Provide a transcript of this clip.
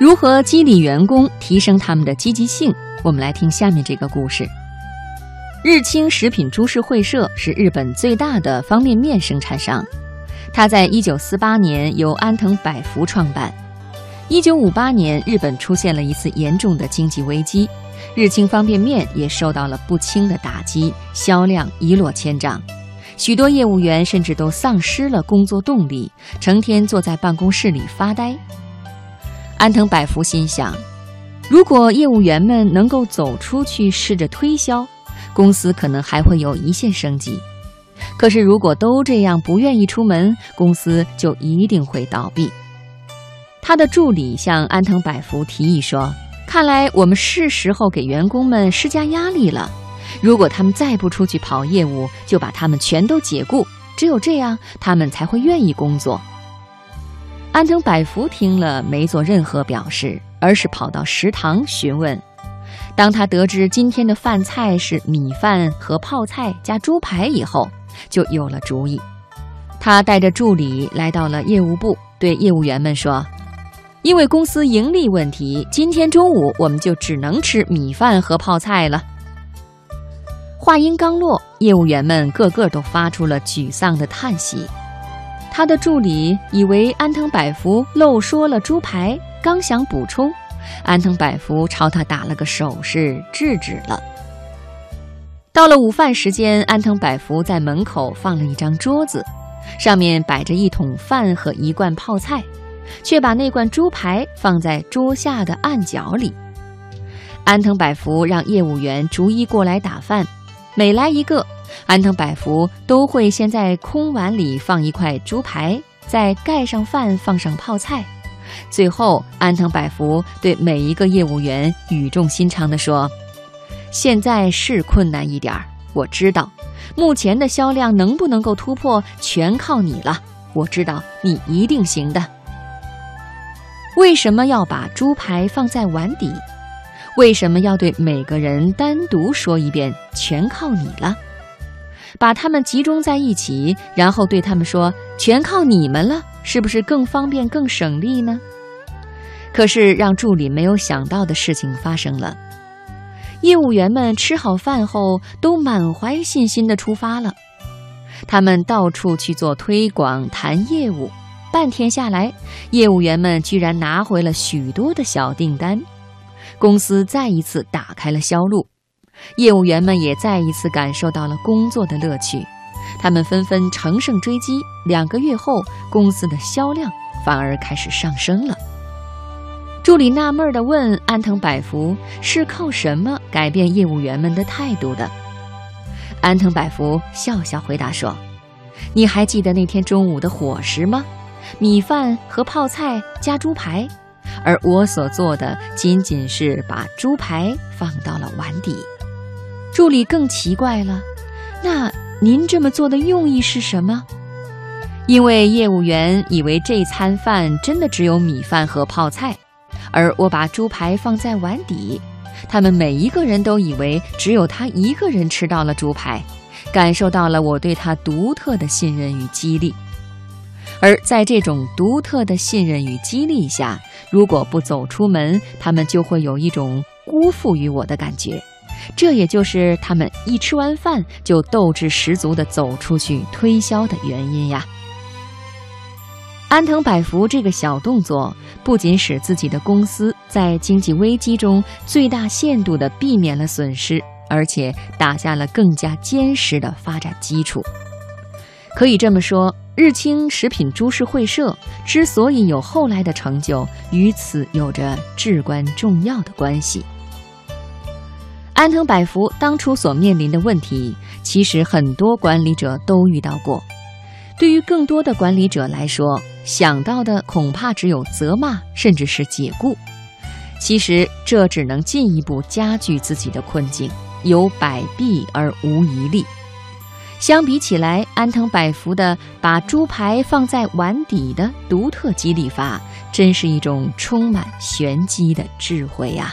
如何激励员工，提升他们的积极性？我们来听下面这个故事。日清食品株式会社是日本最大的方便面生产商，它在1948年由安藤百福创办。1958年，日本出现了一次严重的经济危机，日清方便面也受到了不轻的打击，销量一落千丈。许多业务员甚至都丧失了工作动力，成天坐在办公室里发呆。安藤百福心想，如果业务员们能够走出去试着推销，公司可能还会有一线生机。可是如果都这样不愿意出门，公司就一定会倒闭。他的助理向安藤百福提议说：“看来我们是时候给员工们施加压力了。”如果他们再不出去跑业务，就把他们全都解雇。只有这样，他们才会愿意工作。安藤百福听了，没做任何表示，而是跑到食堂询问。当他得知今天的饭菜是米饭和泡菜加猪排以后，就有了主意。他带着助理来到了业务部，对业务员们说：“因为公司盈利问题，今天中午我们就只能吃米饭和泡菜了。”话音刚落，业务员们个个都发出了沮丧的叹息。他的助理以为安藤百福漏说了猪排，刚想补充，安藤百福朝他打了个手势，制止了。到了午饭时间，安藤百福在门口放了一张桌子，上面摆着一桶饭和一罐泡菜，却把那罐猪排放在桌下的暗角里。安藤百福让业务员逐一过来打饭。每来一个，安藤百福都会先在空碗里放一块猪排，再盖上饭，放上泡菜。最后，安藤百福对每一个业务员语重心长地说：“现在是困难一点儿，我知道，目前的销量能不能够突破，全靠你了。我知道你一定行的。为什么要把猪排放在碗底？”为什么要对每个人单独说一遍？全靠你了，把他们集中在一起，然后对他们说：“全靠你们了，是不是更方便、更省力呢？”可是让助理没有想到的事情发生了，业务员们吃好饭后都满怀信心地出发了，他们到处去做推广、谈业务，半天下来，业务员们居然拿回了许多的小订单。公司再一次打开了销路，业务员们也再一次感受到了工作的乐趣，他们纷纷乘胜追击。两个月后，公司的销量反而开始上升了。助理纳闷地问安藤百福：“是靠什么改变业务员们的态度的？”安藤百福笑笑回答说：“你还记得那天中午的伙食吗？米饭和泡菜加猪排。”而我所做的仅仅是把猪排放到了碗底。助理更奇怪了，那您这么做的用意是什么？因为业务员以为这餐饭真的只有米饭和泡菜，而我把猪排放在碗底，他们每一个人都以为只有他一个人吃到了猪排，感受到了我对他独特的信任与激励。而在这种独特的信任与激励下，如果不走出门，他们就会有一种辜负于我的感觉。这也就是他们一吃完饭就斗志十足地走出去推销的原因呀。安藤百福这个小动作，不仅使自己的公司在经济危机中最大限度地避免了损失，而且打下了更加坚实的发展基础。可以这么说。日清食品株式会社之所以有后来的成就，与此有着至关重要的关系。安藤百福当初所面临的问题，其实很多管理者都遇到过。对于更多的管理者来说，想到的恐怕只有责骂，甚至是解雇。其实这只能进一步加剧自己的困境，有百弊而无一利。相比起来，安藤百福的把猪排放在碗底的独特激励法，真是一种充满玄机的智慧呀。